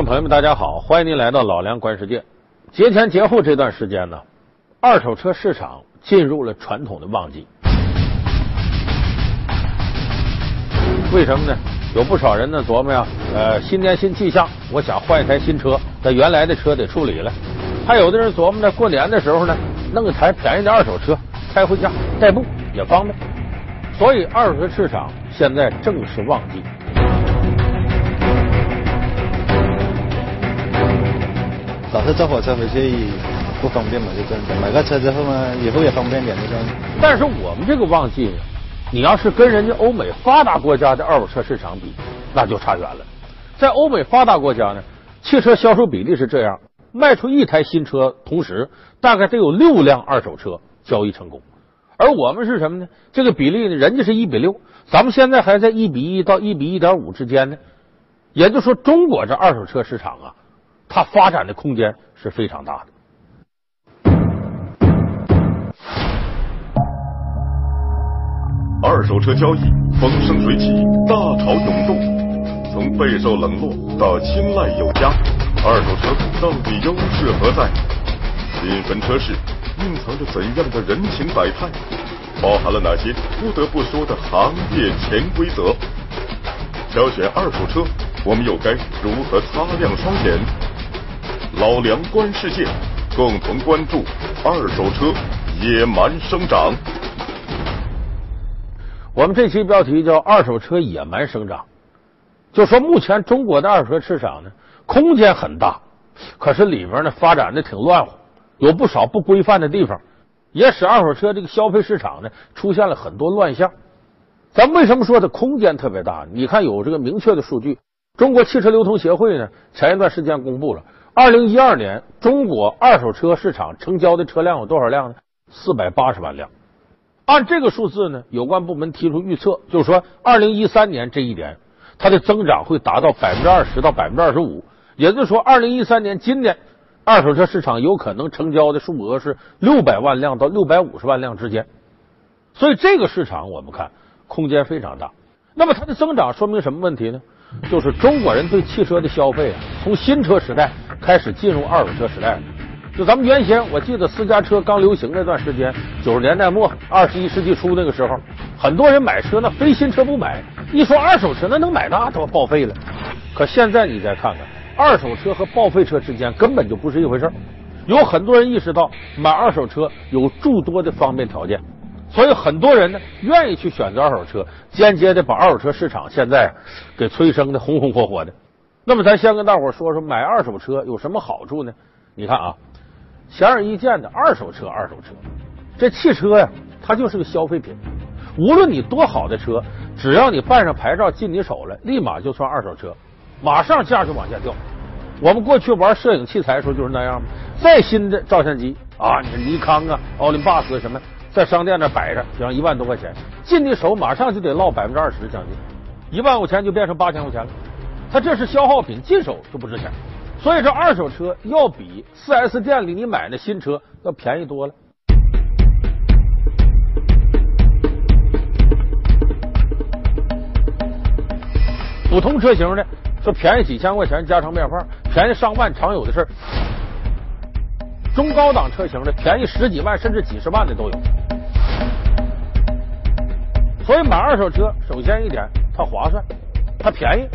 众朋友们，大家好，欢迎您来到老梁观世界。节前节后这段时间呢，二手车市场进入了传统的旺季。为什么呢？有不少人呢琢磨呀，呃，新年新气象，我想换一台新车，那原来的车得处理了。还有的人琢磨呢，过年的时候呢，弄一台便宜的二手车开回家代步也方便。所以二手车市场现在正是旺季。老是坐火车回去不方便嘛，就这样。买个车之后嘛，以后也方便点，就这样。但是我们这个旺季，你要是跟人家欧美发达国家的二手车市场比，那就差远了。在欧美发达国家呢，汽车销售比例是这样：卖出一台新车，同时大概得有六辆二手车交易成功。而我们是什么呢？这个比例呢，人家是一比六，咱们现在还在一比一到一比一点五之间呢。也就是说，中国这二手车市场啊，它发展的空间是非常大的。二手车交易风生水起，大潮涌动，从备受冷落到青睐有加，二手车到底优势何在？缤纷车市蕴藏着怎样的人情百态？包含了哪些不得不说的行业潜规则？挑选二手车，我们又该如何擦亮双眼？老梁观世界，共同关注二手车野蛮生长。我们这期标题叫“二手车野蛮生长”，就说目前中国的二手车市场呢，空间很大，可是里边呢发展的挺乱乎，有不少不规范的地方，也使二手车这个消费市场呢出现了很多乱象。咱为什么说它空间特别大？你看有这个明确的数据，中国汽车流通协会呢前一段时间公布了，二零一二年中国二手车市场成交的车辆有多少辆呢？四百八十万辆。按这个数字呢，有关部门提出预测，就是说，二零一三年这一年，它的增长会达到百分之二十到百分之二十五。也就是说，二零一三年今年二手车市场有可能成交的数额是六百万辆到六百五十万辆之间。所以这个市场我们看空间非常大。那么它的增长说明什么问题呢？就是中国人对汽车的消费啊，从新车时代开始进入二手车时代了。就咱们原先，我记得私家车刚流行那段时间，九十年代末、二十一世纪初那个时候，很多人买车那非新车不买，一说二手车那能买那都报废了。可现在你再看看，二手车和报废车之间根本就不是一回事有很多人意识到买二手车有诸多的方便条件，所以很多人呢愿意去选择二手车，间接的把二手车市场现在给催生的红红火火的。那么咱先跟大伙说说买二手车有什么好处呢？你看啊。显而易见的，二手车，二手车，这汽车呀，它就是个消费品。无论你多好的车，只要你办上牌照进你手了，立马就算二手车，马上价就往下掉。我们过去玩摄影器材的时候就是那样嘛。再新的照相机啊，你尼康啊、奥林巴斯什么，在商店那摆着，比方一万多块钱，进的手马上就得落百分之二十将近，一万块钱就变成八千块钱了。它这是消耗品，进手就不值钱。所以这二手车要比四 S 店里你买的新车要便宜多了。普通车型的说便宜几千块钱家常便饭，便宜上万常有的事中高档车型的便宜十几万甚至几十万的都有。所以买二手车，首先一点它划算，它便宜。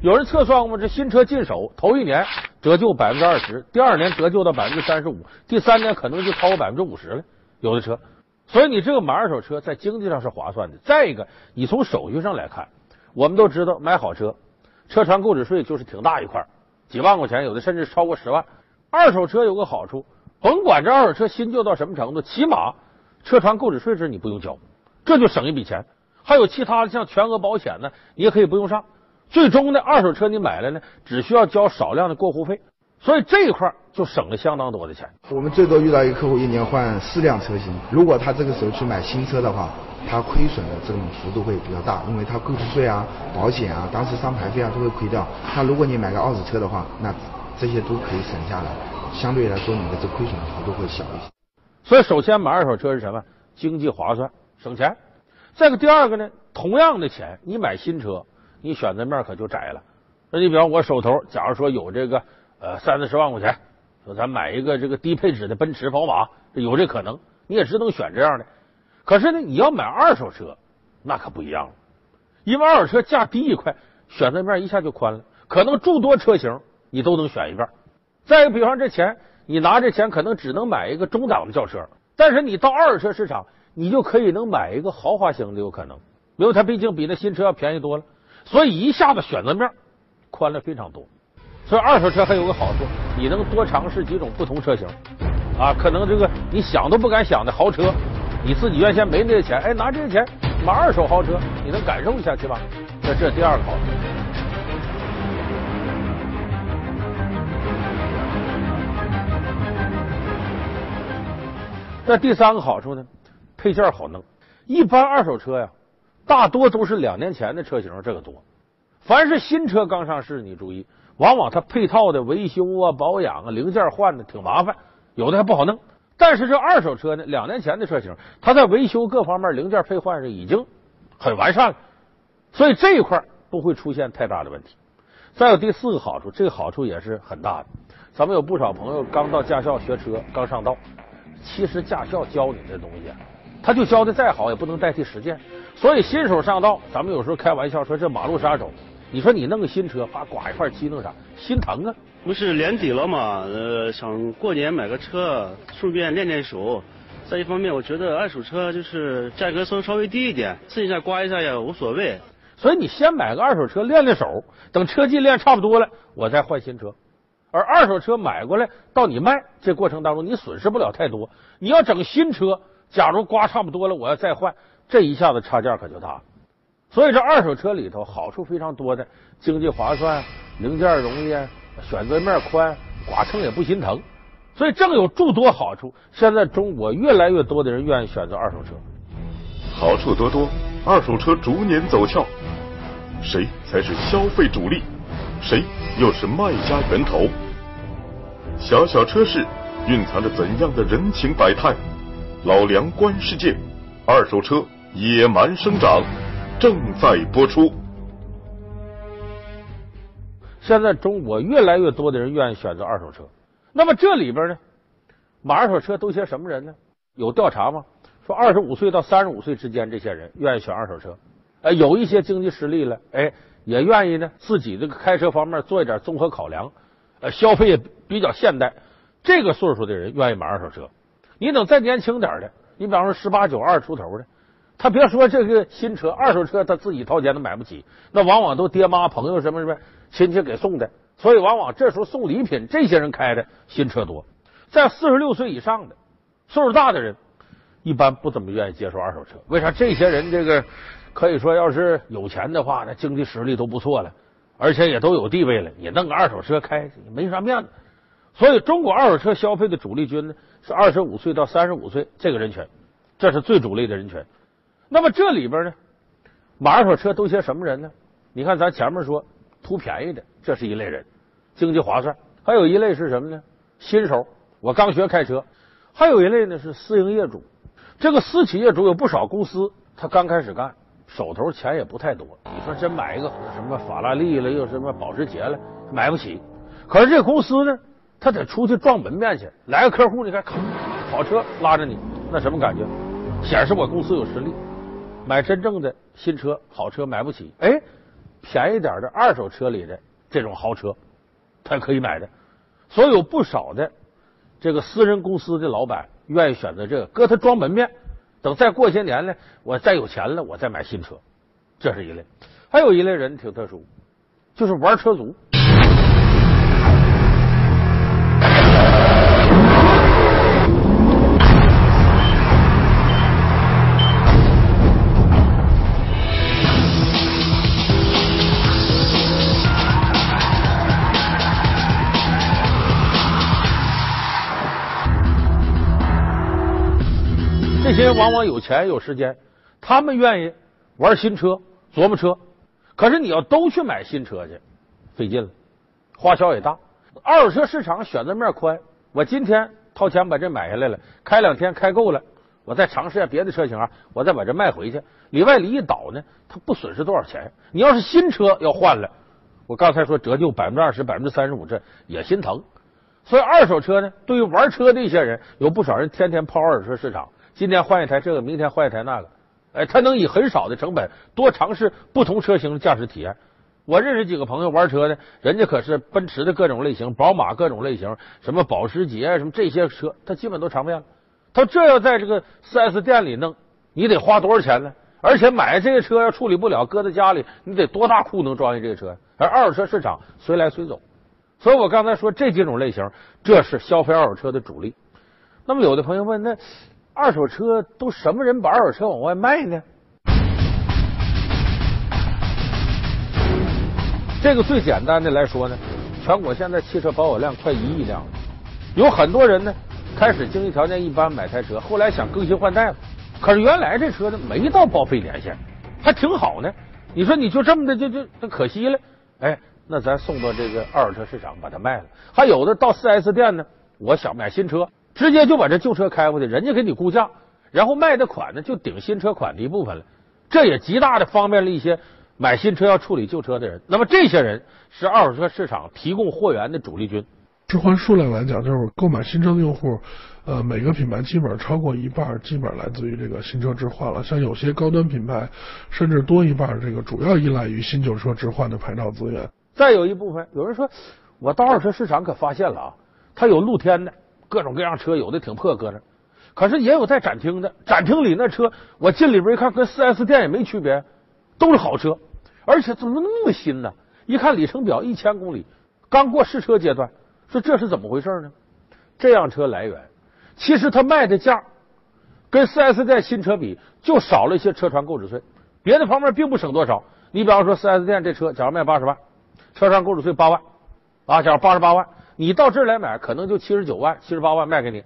有人测算过吗，这新车进手头一年折旧百分之二十，第二年折旧到百分之三十五，第三年可能就超过百分之五十了。有的车，所以你这个买二手车在经济上是划算的。再一个，你从手续上来看，我们都知道买好车，车船购置税就是挺大一块，几万块钱，有的甚至超过十万。二手车有个好处，甭管这二手车新旧到什么程度，起码车船购置税是你不用交，这就省一笔钱。还有其他的像全额保险呢，你也可以不用上。最终呢二手车你买了呢，只需要交少量的过户费，所以这一块就省了相当多的钱。我们最多遇到一个客户一年换四辆车型，如果他这个时候去买新车的话，他亏损的这种幅度会比较大，因为他购置税啊、保险啊、当时上牌费啊都会亏掉。那如果你买个二手车的话，那这些都可以省下来，相对来说你的这亏损的幅度会小一些。所以首先买二手车是什么？经济划算，省钱。再个第二个呢，同样的钱你买新车。你选择面可就窄了，那你比方我手头，假如说有这个呃三四十万块钱，说咱买一个这个低配置的奔驰、宝马，有这可能，你也只能选这样的。可是呢，你要买二手车，那可不一样了，因为二手车价低一块，选择面一下就宽了，可能诸多车型你都能选一遍。再一个，比方这钱，你拿这钱可能只能买一个中档的轿车，但是你到二手车市场，你就可以能买一个豪华型的，有可能，因为它毕竟比那新车要便宜多了，所以一下子选择面宽了非常多。所以二手车还有个好处，你能多尝试几种不同车型啊，可能这个你想都不敢想的豪车。你自己原先没那个钱，哎，拿这些钱买二手豪车，你能感受一下去吧？那这第二个好处。那第三个好处呢？配件好弄。一般二手车呀，大多都是两年前的车型，这个多。凡是新车刚上市，你注意，往往它配套的维修啊、保养啊、零件换的挺麻烦，有的还不好弄。但是这二手车呢，两年前的车型，它在维修各方面零件配换上已经很完善了，所以这一块不会出现太大的问题。再有第四个好处，这个好处也是很大的。咱们有不少朋友刚到驾校学车，刚上道，其实驾校教你的东西，他就教的再好，也不能代替实践。所以新手上道，咱们有时候开玩笑说这马路杀手。你说你弄个新车，把刮一块漆弄啥，心疼啊！不是年底了嘛，呃，想过年买个车，顺便练练手。再一方面，我觉得二手车就是价格稍稍微低一点，试一下刮一下也无所谓。所以你先买个二手车练练手，等车技练差不多了，我再换新车。而二手车买过来到你卖这过程当中，你损失不了太多。你要整新车，假如刮差不多了，我要再换，这一下子差价可就大了。所以这二手车里头好处非常多的，经济划算，零件容易，选择面宽，剐蹭也不心疼，所以正有诸多好处。现在中国越来越多的人愿意选择二手车，好处多多，二手车逐年走俏，谁才是消费主力？谁又是卖家源头？小小车市蕴藏着怎样的人情百态？老梁观世界，二手车野蛮生长。正在播出。现在中国越来越多的人愿意选择二手车，那么这里边呢，买二手车都些什么人呢？有调查吗？说二十五岁到三十五岁之间这些人愿意选二手车，哎，有一些经济实力了，哎，也愿意呢，自己这个开车方面做一点综合考量，呃，消费也比较现代，这个岁数的人愿意买二手车。你等再年轻点的，你比方说十八九、二十出头的。他别说这个新车，二手车他自己掏钱都买不起，那往往都爹妈、朋友什么什么亲戚给送的，所以往往这时候送礼品，这些人开的新车多。在四十六岁以上的岁数大的人，一般不怎么愿意接受二手车。为啥？这些人这个可以说，要是有钱的话，那经济实力都不错了，而且也都有地位了，你弄个二手车开没啥面子。所以，中国二手车消费的主力军呢，是二十五岁到三十五岁这个人群，这是最主力的人群。那么这里边呢，买二手车都些什么人呢？你看咱前面说图便宜的，这是一类人，经济划算；还有一类是什么呢？新手，我刚学开车；还有一类呢是私营业主。这个私企业主有不少公司，他刚开始干，手头钱也不太多。你说真买一个什么法拉利了，又什么保时捷了，买不起。可是这公司呢，他得出去撞门面去，来个客户，你看，咔跑车拉着你，那什么感觉？显示我公司有实力。买真正的新车、好车买不起，哎，便宜点的二手车里的这种豪车，他可以买的。所以有不少的这个私人公司的老板愿意选择这个，搁他装门面。等再过些年呢，我再有钱了，我再买新车。这是一类。还有一类人挺特殊，就是玩车族。些人往往有钱有时间，他们愿意玩新车、琢磨车。可是你要都去买新车去，费劲了，花销也大。二手车市场选择面宽，我今天掏钱把这买下来了，开两天开够了，我再尝试下别的车型啊，我再把这卖回去，里外里一倒呢，它不损失多少钱。你要是新车要换了，我刚才说折旧百分之二十、百分之三十五，这也心疼。所以二手车呢，对于玩车的一些人，有不少人天天泡二手车市场，今天换一台这个，明天换一台那个，哎，他能以很少的成本多尝试不同车型的驾驶体验。我认识几个朋友玩车的，人家可是奔驰的各种类型，宝马各种类型，什么保时捷什么这些车，他基本都尝遍了。他这要在这个四 S 店里弄，你得花多少钱呢？而且买这个车要处理不了，搁在家里，你得多大库能装下这个车？而二手车市场随来随走。所以我刚才说这几种类型，这是消费二手车的主力。那么有的朋友问，那二手车都什么人把二手车往外卖呢？这个最简单的来说呢，全国现在汽车保有量快一亿辆了，有很多人呢开始经济条件一般买台车，后来想更新换代了，可是原来这车呢没到报废年限，还挺好呢。你说你就这么的就就那可惜了，哎。那咱送到这个二手车市场把它卖了，还有的到四 S 店呢。我想买新车，直接就把这旧车开过去，人家给你估价，然后卖的款呢就顶新车款的一部分了。这也极大的方便了一些买新车要处理旧车的人。那么这些人是二手车市场提供货源的主力军。置换数量来讲，就是购买新车的用户，呃，每个品牌基本上超过一半，基本来自于这个新车置换了。像有些高端品牌，甚至多一半，这个主要依赖于新旧车置换的牌照资源。再有一部分，有人说，我到二手车市场可发现了啊，它有露天的各种各样车，有的挺破搁那，可是也有在展厅的。展厅里那车，我进里边一看，跟四 S 店也没区别，都是好车，而且怎么那么新呢？一看里程表一千公里，刚过试车阶段，说这是怎么回事呢？这辆车来源，其实他卖的价跟四 S 店新车比，就少了一些车船购置税，别的方面并不省多少。你比方说四 S 店这车，假如卖八十万。车上购置税八万，啊，假如八十八万，你到这儿来买，可能就七十九万、七十八万卖给你，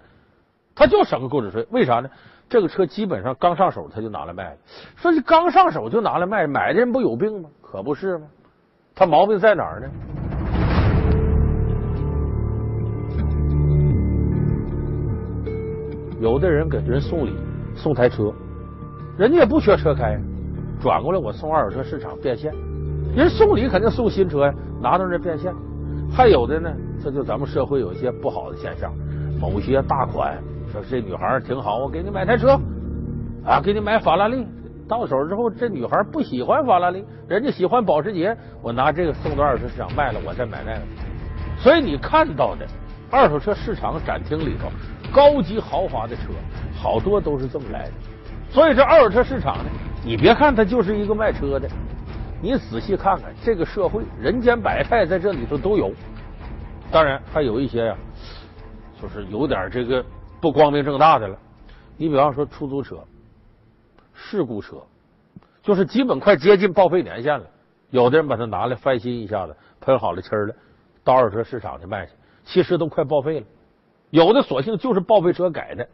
他就省个购置税。为啥呢？这个车基本上刚上手他就拿来卖了。说你刚上手就拿来卖，买的人不有病吗？可不是吗？他毛病在哪儿呢？有的人给人送礼，送台车，人家也不缺车开，转过来我送二手车市场变现。人送礼肯定送新车呀，拿到这变现。还有的呢，这就咱们社会有一些不好的现象。某些大款说这女孩挺好，我给你买台车啊，给你买法拉利。到手之后，这女孩不喜欢法拉利，人家喜欢保时捷，我拿这个送到二手车市场卖了，我再买那个。所以你看到的二手车市场展厅里头，高级豪华的车好多都是这么来的。所以这二手车市场呢，你别看它就是一个卖车的。你仔细看看这个社会，人间百态在这里头都有。当然还有一些呀，就是有点这个不光明正大的了。你比方说出租车、事故车，就是基本快接近报废年限了。有的人把它拿来翻新一下子，喷好了漆了，到二手车市场去卖去，其实都快报废了。有的索性就是报废车改的，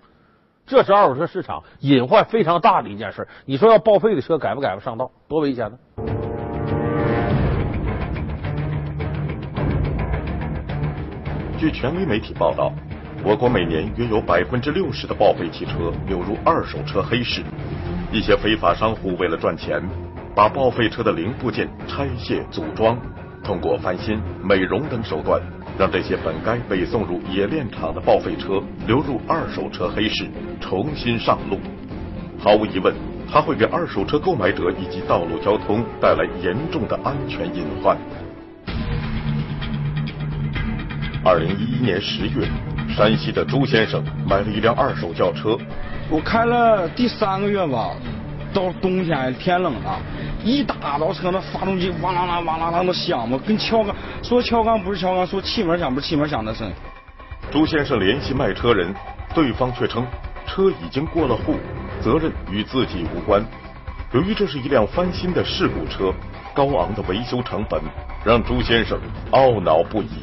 这是二手车市场隐患非常大的一件事。你说要报废的车改不改不上道，多危险呢？据权威媒体报道，我国每年约有百分之六十的报废汽车流入二手车黑市。一些非法商户为了赚钱，把报废车的零部件拆卸组装，通过翻新、美容等手段，让这些本该被送入冶炼厂的报废车流入二手车黑市，重新上路。毫无疑问，它会给二手车购买者以及道路交通带来严重的安全隐患。二零一一年十月，山西的朱先生买了一辆二手轿车。我开了第三个月吧，到冬天天冷了，一打到车那发动机哇啦啦哇啦啦的响嘛，跟敲缸说敲缸不是敲缸，说气门响不是气门响的声。朱先生联系卖车人，对方却称车已经过了户，责任与自己无关。由于这是一辆翻新的事故车，高昂的维修成本让朱先生懊恼不已。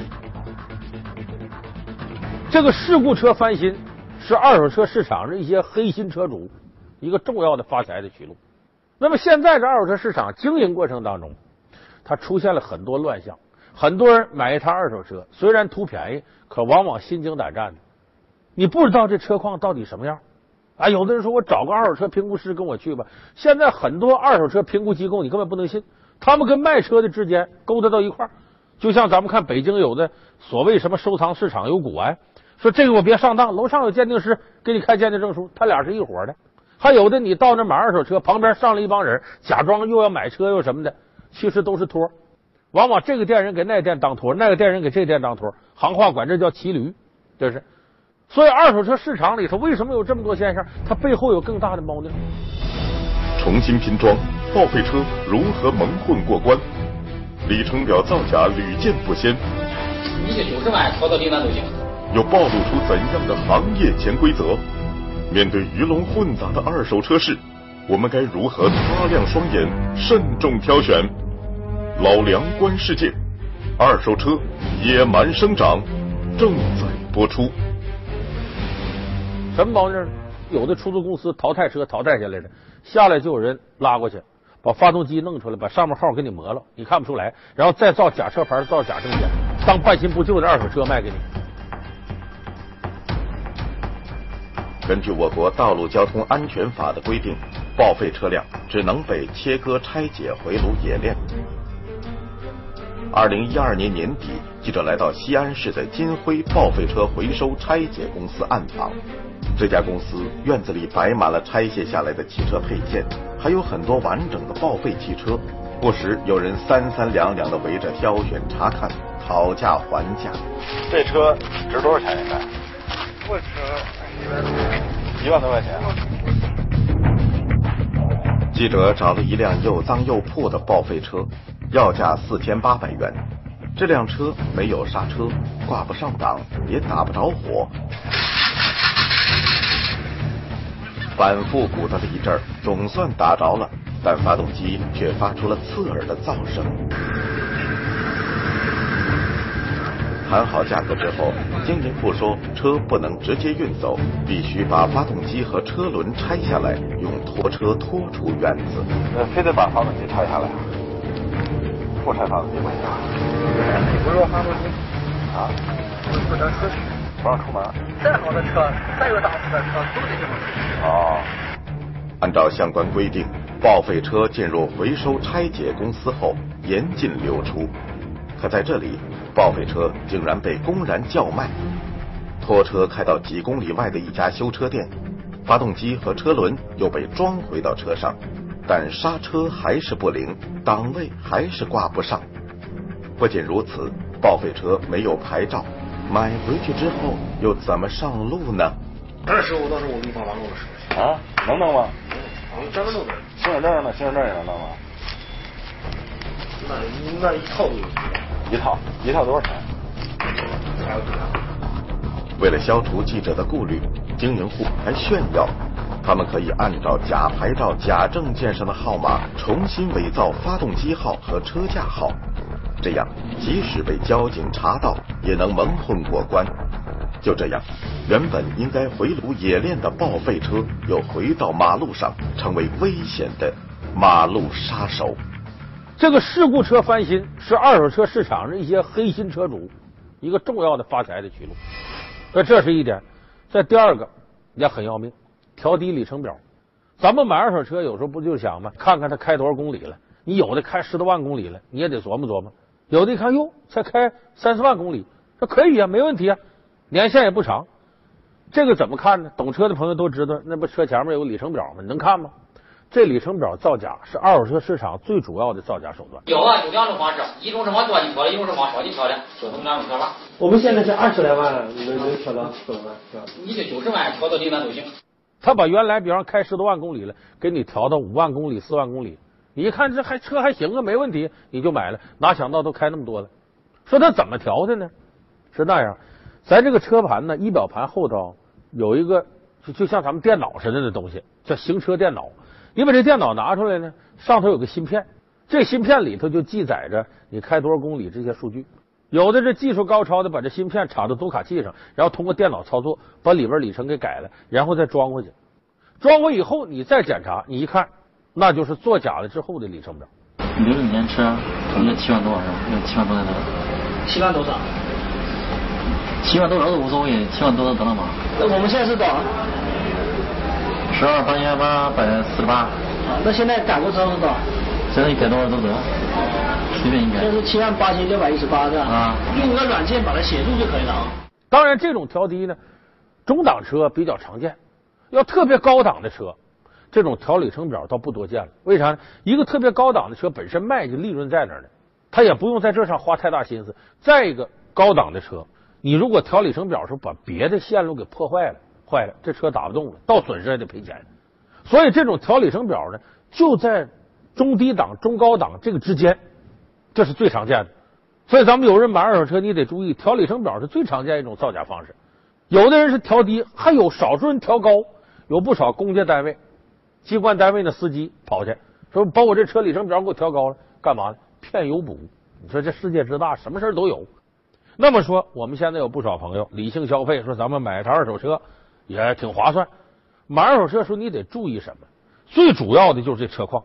这个事故车翻新是二手车市场上一些黑心车主一个重要的发财的渠路。那么现在这二手车市场经营过程当中，它出现了很多乱象。很多人买一台二手车，虽然图便宜，可往往心惊胆战的。你不知道这车况到底什么样啊？有的人说我找个二手车评估师跟我去吧。现在很多二手车评估机构你根本不能信，他们跟卖车的之间勾搭到一块儿，就像咱们看北京有的所谓什么收藏市场有股哎，说这个我别上当，楼上有鉴定师给你开鉴定证书，他俩是一伙的。还有的你到那买二手车，旁边上了一帮人，假装又要买车又什么的，其实都是托。往往这个店人给那店当托，那个店人给这店当托，行话管这叫骑驴，这是。所以二手车市场里头为什么有这么多现象？它背后有更大的猫腻。重新拼装报废车如何蒙混过关？里程表造假屡见不鲜。你这九十万超到订单都行。又暴露出怎样的行业潜规则？面对鱼龙混杂的二手车市，我们该如何擦亮双眼，慎重挑选？老梁观世界，二手车野蛮生长，正在播出。什么毛病？有的出租公司淘汰车淘汰下来的，下来就有人拉过去，把发动机弄出来，把上面号给你磨了，你看不出来，然后再造假车牌，造假证件，当半新不旧的二手车卖给你。根据我国道路交通安全法的规定，报废车辆只能被切割拆解回炉冶炼。二零一二年年底，记者来到西安市的金辉报废车回收拆解公司暗访。这家公司院子里摆满了拆卸下来的汽车配件，还有很多完整的报废汽车。不时有人三三两两的围着挑选查看，讨价还价。这车值多少钱？现在？我车。一万多块钱。记者找了一辆又脏又破的报废车，要价四千八百元。这辆车没有刹车，挂不上档，也打不着火。反复鼓捣了一阵，总算打着了，但发动机却发出了刺耳的噪声。谈好价格之后，经营部说车不能直接运走，必须把发动机和车轮拆下来，用拖车拖出院子。那非得把发动机拆下来？不拆发动机不行。不是发动机啊？不能出去，不让出门。再好的车，再有档次的车，都得这么出。哦。按照相关规定，报废车进入回收拆解公司后，严禁流出。可在这里。报废车竟然被公然叫卖，拖车开到几公里外的一家修车店，发动机和车轮又被装回到车上，但刹车还是不灵，档位还是挂不上。不仅如此，报废车没有牌照，买回去之后又怎么上路呢？二十五到时候我给你帮忙弄个手续啊，能弄吗？能专门弄的。行驶证呢？行驶证也能弄吗？那那一套都有。一套一套多少钱？为了消除记者的顾虑，经营户还炫耀，他们可以按照假牌照、假证件上的号码重新伪造发动机号和车架号，这样即使被交警查到，也能蒙混过关。就这样，原本应该回炉冶炼的报废车，又回到马路上，成为危险的马路杀手。这个事故车翻新是二手车市场上一些黑心车主一个重要的发财的渠路。那这是一点。再第二个也很要命，调低里程表。咱们买二手车有时候不就想吗？看看它开多少公里了。你有的开十多万公里了，你也得琢磨琢磨。有的一看哟，才开三四万公里，那可以啊，没问题啊，年限也不长。这个怎么看呢？懂车的朋友都知道，那不车前面有个里程表吗？你能看吗？这里程表造假是二手车市场最主要的造假手段。有啊，有两种方式，一种是往多里挑的，一种是往少里挑的，就这么两种挑法。我们现在是二十来万，能能挑到四万，是吧？你就九十万挑到订单都行。他把原来比方开十多万公里了，给你调到五万公里、四万公里，你一看这还车还行啊，没问题，你就买了。哪想到都开那么多了。说他怎么调的呢？是那样，咱这个车盘呢，仪表盘后头有一个就就像咱们电脑似的那东西，叫行车电脑。你把这电脑拿出来呢，上头有个芯片，这芯片里头就记载着你开多少公里这些数据。有的这技术高超的，把这芯片插到读卡器上，然后通过电脑操作把里边里程给改了，然后再装回去。装回以后你再检查，你一看，那就是作假了之后的里程表。六六年车，总共七万多是吧？有七万多的。七万多少？七万多少都无所谓，七万多的得了吗？那我们现在是多少？十二八千八百四十八。那现在改过之后是多少？现在一百多少都得，随便应该。这是七万八千六百一十八是吧？啊。用个软件把它写住就可以了啊。当然，这种调低呢，中档车比较常见，要特别高档的车，这种调里程表倒不多见了。为啥呢？一个特别高档的车本身卖就利润在那儿呢？他也不用在这上花太大心思。再一个，高档的车，你如果调里程表时候把别的线路给破坏了，坏了，这车打不动了，到损失还得赔钱。所以这种调里程表呢，就在中低档、中高档这个之间，这是最常见的。所以咱们有人买二手车，你得注意调里程表是最常见一种造假方式。有的人是调低，还有少数人调高。有不少公家单位、机关单位的司机跑去说把我这车里程表给我调高了，干嘛呢？骗油补。你说这世界之大，什么事都有。那么说，我们现在有不少朋友理性消费，说咱们买台二手车也挺划算。买二手车时候你得注意什么？最主要的就是这车况、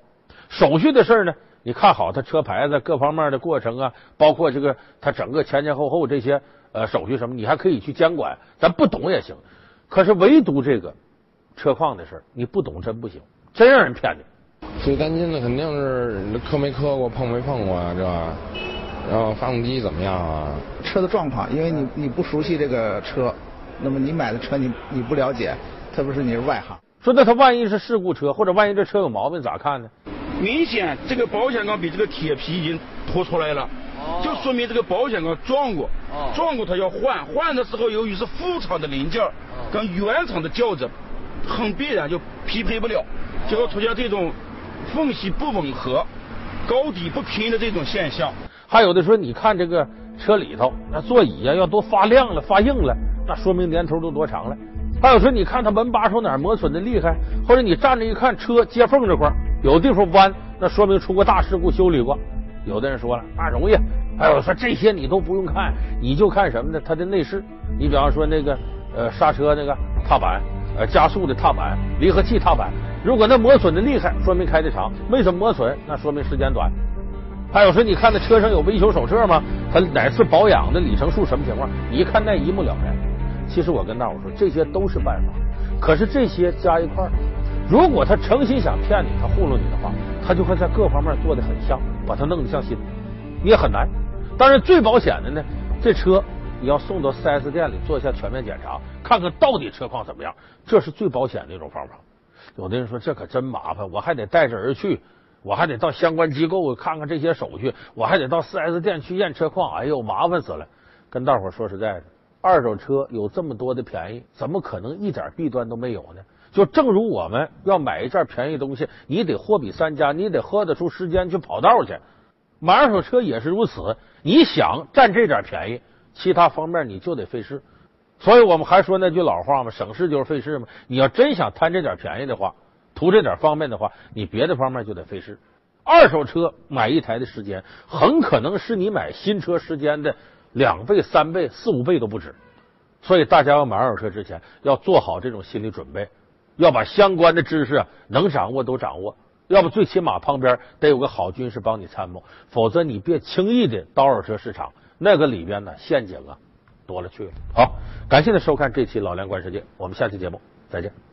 手续的事呢。你看好他车牌子各方面的过程啊，包括这个他整个前前后后这些呃手续什么，你还可以去监管。咱不懂也行，可是唯独这个车况的事你不懂真不行，真让人骗你。最担心的肯定是磕没磕过、碰没碰过啊，这然后发动机怎么样啊？车的状况，因为你你不熟悉这个车，那么你买的车你你不了解，特别是你是外行。说那他万一是事故车，或者万一这车有毛病，咋看呢？明显这个保险杠比这个铁皮已经脱出来了，就说明这个保险杠撞过，撞过它要换，换的时候由于是副厂的零件跟原厂的校正，很必然就匹配不了，就会出现这种缝隙不吻合、高低不平的这种现象。还有的说，你看这个车里头那座椅呀，要都发亮了、发硬了，那说明年头都多长了。还有说，你看他门把手哪磨损的厉害，或者你站着一看车接缝这块有地方弯，那说明出过大事故修理过。有的人说了，那容易。还有说这些你都不用看，你就看什么呢？它的内饰。你比方说那个呃刹车那个踏板，呃加速的踏板，离合器踏板，如果那磨损的厉害，说明开的长；没什么磨损，那说明时间短。还有说，你看那车上有维修手册吗？它哪次保养的里程数什么情况？你一看那一目了然。其实我跟大伙说，这些都是办法。可是这些加一块儿，如果他诚心想骗你，他糊弄你的话，他就会在各方面做的很像，把它弄得像新，你也很难。当然，最保险的呢，这车你要送到四 S 店里做一下全面检查，看看到底车况怎么样，这是最保险的一种方法。有的人说这可真麻烦，我还得带着人去，我还得到相关机构看看这些手续，我还得到四 S 店去验车况，哎呦，麻烦死了。跟大伙说实在的。二手车有这么多的便宜，怎么可能一点弊端都没有呢？就正如我们要买一件便宜东西，你得货比三家，你得喝得出时间去跑道去。买二手车也是如此，你想占这点便宜，其他方面你就得费事。所以我们还说那句老话嘛，省事就是费事嘛。你要真想贪这点便宜的话，图这点方便的话，你别的方面就得费事。二手车买一台的时间，很可能是你买新车时间的。两倍、三倍、四五倍都不止，所以大家要买二手车之前要做好这种心理准备，要把相关的知识能掌握都掌握，要不最起码旁边得有个好军师帮你参谋，否则你别轻易的到二手车市场，那个里边呢陷阱啊多了去了。好，感谢您收看这期《老梁观世界》，我们下期节目再见。